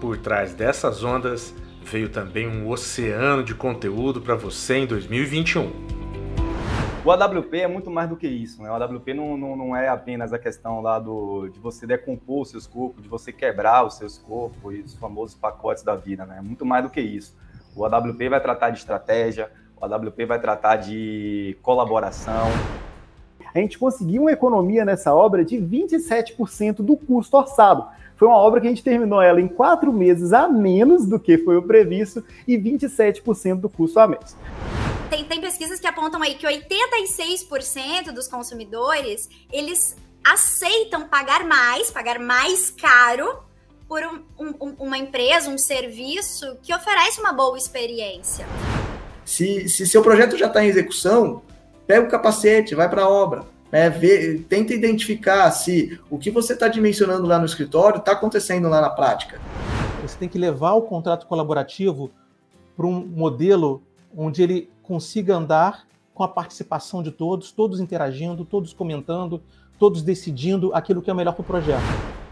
por trás dessas ondas veio também um oceano de conteúdo para você em 2021. O AWP é muito mais do que isso, né? O AWP não, não, não é apenas a questão lá do, de você decompor os seus corpos, de você quebrar os seus corpos e os famosos pacotes da vida, né? É muito mais do que isso. O AWP vai tratar de estratégia, o AWP vai tratar de colaboração. A gente conseguiu uma economia nessa obra de 27% do custo orçado. Foi uma obra que a gente terminou ela em quatro meses a menos do que foi o previsto e 27% do custo a menos. Tem, tem pesquisas que apontam aí que 86% dos consumidores eles aceitam pagar mais, pagar mais caro por um, um, uma empresa, um serviço que oferece uma boa experiência. Se, se seu projeto já está em execução, pega o capacete, vai para a obra. Né, vê, tenta identificar se o que você está dimensionando lá no escritório está acontecendo lá na prática. Você tem que levar o contrato colaborativo para um modelo onde ele consiga andar com a participação de todos, todos interagindo, todos comentando, todos decidindo aquilo que é melhor para o projeto.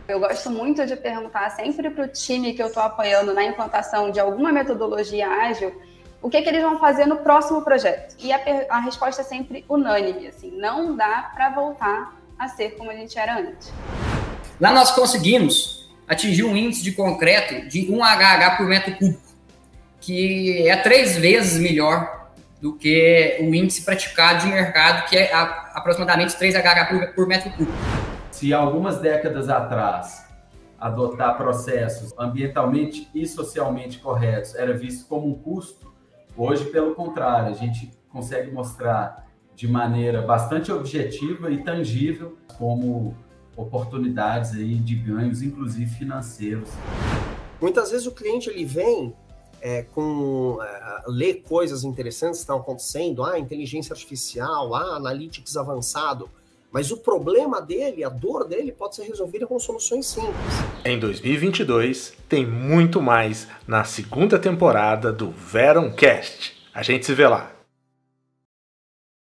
Eu gosto muito de perguntar sempre para o time que eu estou apoiando na implantação de alguma metodologia ágil o que, que eles vão fazer no próximo projeto. E a, a resposta é sempre unânime, assim, não dá para voltar a ser como a gente era antes. Lá nós conseguimos atingir um índice de concreto de 1 HH por metro cúbico, que é três vezes melhor do que o índice praticado de mercado, que é aproximadamente 3 HH por, por metro cúbico se algumas décadas atrás adotar processos ambientalmente e socialmente corretos era visto como um custo, hoje, pelo contrário, a gente consegue mostrar de maneira bastante objetiva e tangível como oportunidades aí de ganhos, inclusive financeiros. Muitas vezes o cliente ele vem é, com é, ler coisas interessantes que estão acontecendo, ah, inteligência artificial, ah, analytics avançado, mas o problema dele, a dor dele, pode ser resolvida com soluções simples. Em 2022, tem muito mais na segunda temporada do Veroncast. A gente se vê lá.